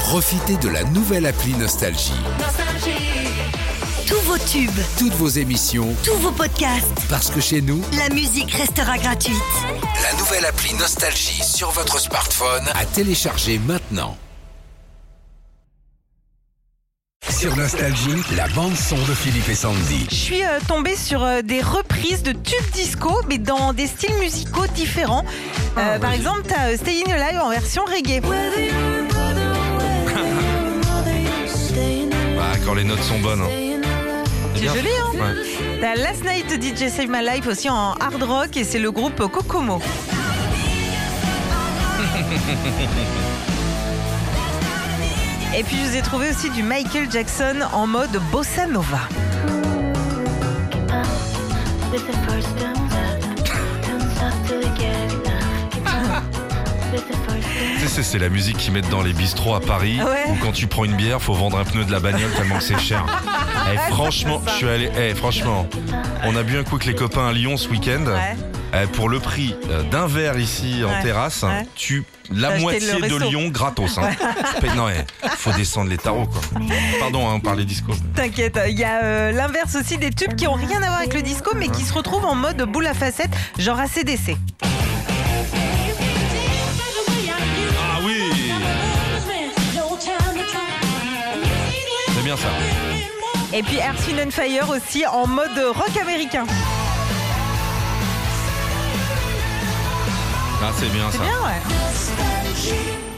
Profitez de la nouvelle appli Nostalgie. Tous vos tubes, Toutes vos émissions, tous vos podcasts, parce que chez nous, la musique restera gratuite. la nouvelle appli Nostalgie sur votre smartphone à télécharger maintenant. Sur Nostalgie, la bande son de Philippe et Sandy. Je suis euh, tombée sur euh, des reprises de tubes disco, mais dans des styles musicaux différents. Euh, par exemple, tu as Staying Alive en version reggae. Ah, quand les notes sont bonnes. hein. C'est bien. joli, hein Ouais. T'as Last Night DJ Save My Life aussi en hard rock et c'est le groupe Kokomo. Et puis je vous ai trouvé aussi du Michael Jackson en mode bossa nova. With the first bounce, sais, c'est la musique qu'ils mettent dans les bistrots à Paris. Ouais. Où quand tu prends une bière, faut vendre un pneu de la bagnole tellement que c'est cher. Eh, franchement, je suis allé. eh, franchement, on a bu un coup avec les copains à Lyon ce week-end. Ouais. Eh, pour le prix euh, d'un verre ici en terrasse, tu la moitié de. Lyon gratos. Hein. Non, eh, faut descendre les tarots quoi. Pardon, hein, on parlait disco. T'inquiète, il y a euh, l'inverse aussi des tubes qui ont rien à voir avec le disco mais qui se retrouvent en mode boule à facettes, genre ACDC. Bien ça. Et puis Earth, Wind and Fire aussi en mode rock américain. Ah, c'est bien C'est ça. bien, ouais.